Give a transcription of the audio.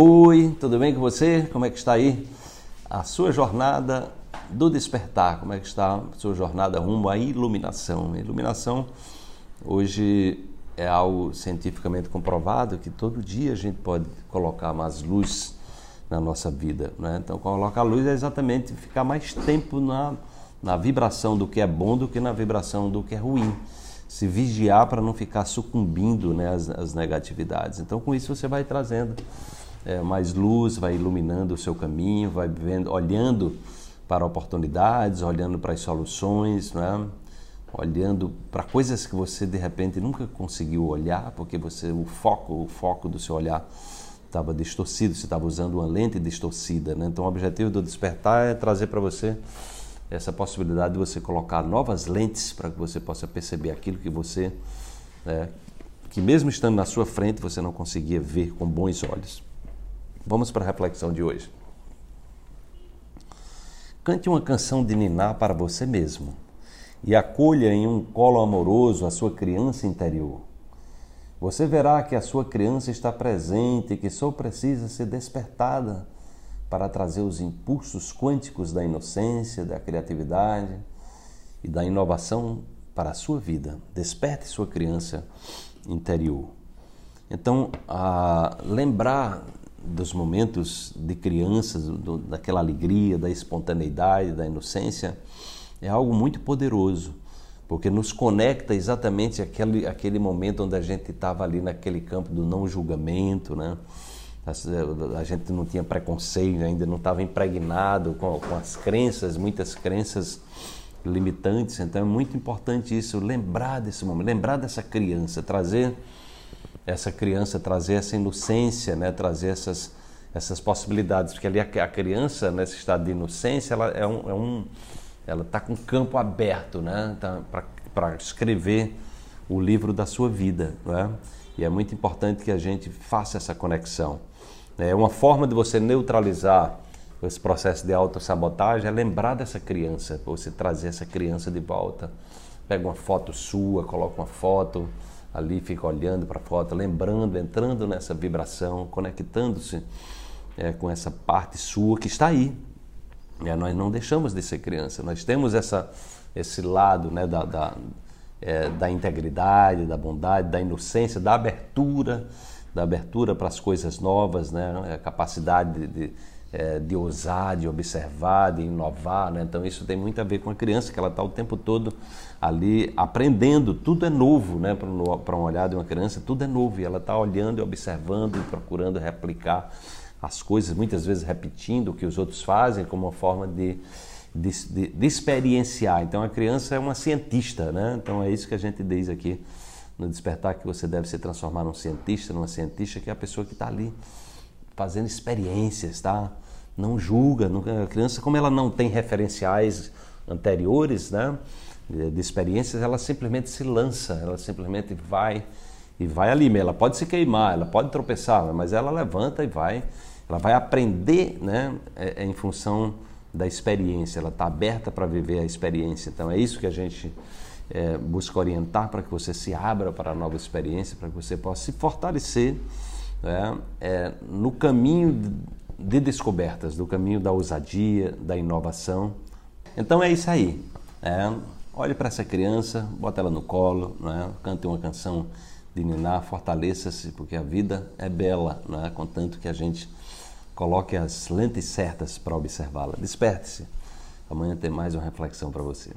Oi, tudo bem com você? Como é que está aí a sua jornada do despertar? Como é que está a sua jornada rumo à iluminação? A iluminação hoje é algo cientificamente comprovado que todo dia a gente pode colocar mais luz na nossa vida. Né? Então, colocar luz é exatamente ficar mais tempo na, na vibração do que é bom do que na vibração do que é ruim. Se vigiar para não ficar sucumbindo né, às, às negatividades. Então, com isso, você vai trazendo é, mais luz, vai iluminando o seu caminho, vai vendo, olhando para oportunidades, olhando para as soluções, é? olhando para coisas que você de repente nunca conseguiu olhar, porque você o foco, o foco do seu olhar estava distorcido, você estava usando uma lente distorcida. Né? Então, o objetivo do despertar é trazer para você essa possibilidade de você colocar novas lentes para que você possa perceber aquilo que você, é, que mesmo estando na sua frente, você não conseguia ver com bons olhos. Vamos para a reflexão de hoje. Cante uma canção de Niná para você mesmo e acolha em um colo amoroso a sua criança interior. Você verá que a sua criança está presente e que só precisa ser despertada para trazer os impulsos quânticos da inocência, da criatividade e da inovação para a sua vida. Desperte sua criança interior. Então, lembrar dos momentos de crianças, do, daquela alegria, da espontaneidade, da inocência, é algo muito poderoso, porque nos conecta exatamente aquele, aquele momento onde a gente estava ali naquele campo do não julgamento, né? A, a gente não tinha preconceito, ainda não estava impregnado com, com as crenças, muitas crenças limitantes. Então é muito importante isso, lembrar desse momento, lembrar dessa criança, trazer essa criança trazer essa inocência, né? trazer essas, essas possibilidades, porque ali a, a criança nesse estado de inocência, ela é um, é um ela está com o campo aberto, né? Tá, para escrever o livro da sua vida, né? E é muito importante que a gente faça essa conexão. É uma forma de você neutralizar esse processo de autossabotagem é lembrar dessa criança, você trazer essa criança de volta. Pega uma foto sua, coloca uma foto, ali fica olhando para a foto, lembrando, entrando nessa vibração, conectando-se é, com essa parte sua que está aí. É, nós não deixamos de ser criança, nós temos essa, esse lado né, da, da, é, da integridade, da bondade, da inocência, da abertura, da abertura para as coisas novas, né, a capacidade de, de é, de ousar, de observar, de inovar. Né? Então, isso tem muito a ver com a criança, que ela está o tempo todo ali aprendendo. Tudo é novo né? para um olhar de uma criança, tudo é novo. E ela está olhando e observando e procurando replicar as coisas, muitas vezes repetindo o que os outros fazem, como uma forma de, de, de, de experienciar. Então, a criança é uma cientista. Né? Então, é isso que a gente diz aqui no Despertar, que você deve se transformar num cientista, numa cientista, que é a pessoa que está ali fazendo experiências, tá? Não julga, a criança como ela não tem referenciais anteriores, né, de experiências, ela simplesmente se lança, ela simplesmente vai e vai ali, ela pode se queimar, ela pode tropeçar, mas ela levanta e vai, ela vai aprender, né, é, é em função da experiência, ela está aberta para viver a experiência. Então é isso que a gente é, busca orientar para que você se abra para a nova experiência, para que você possa se fortalecer né, é, no caminho de descobertas, do caminho da ousadia, da inovação. Então é isso aí. É, olhe para essa criança, bota ela no colo, né, cante uma canção de Niná, fortaleça-se, porque a vida é bela, né, contanto que a gente coloque as lentes certas para observá-la. Desperte-se. Amanhã tem mais uma reflexão para você.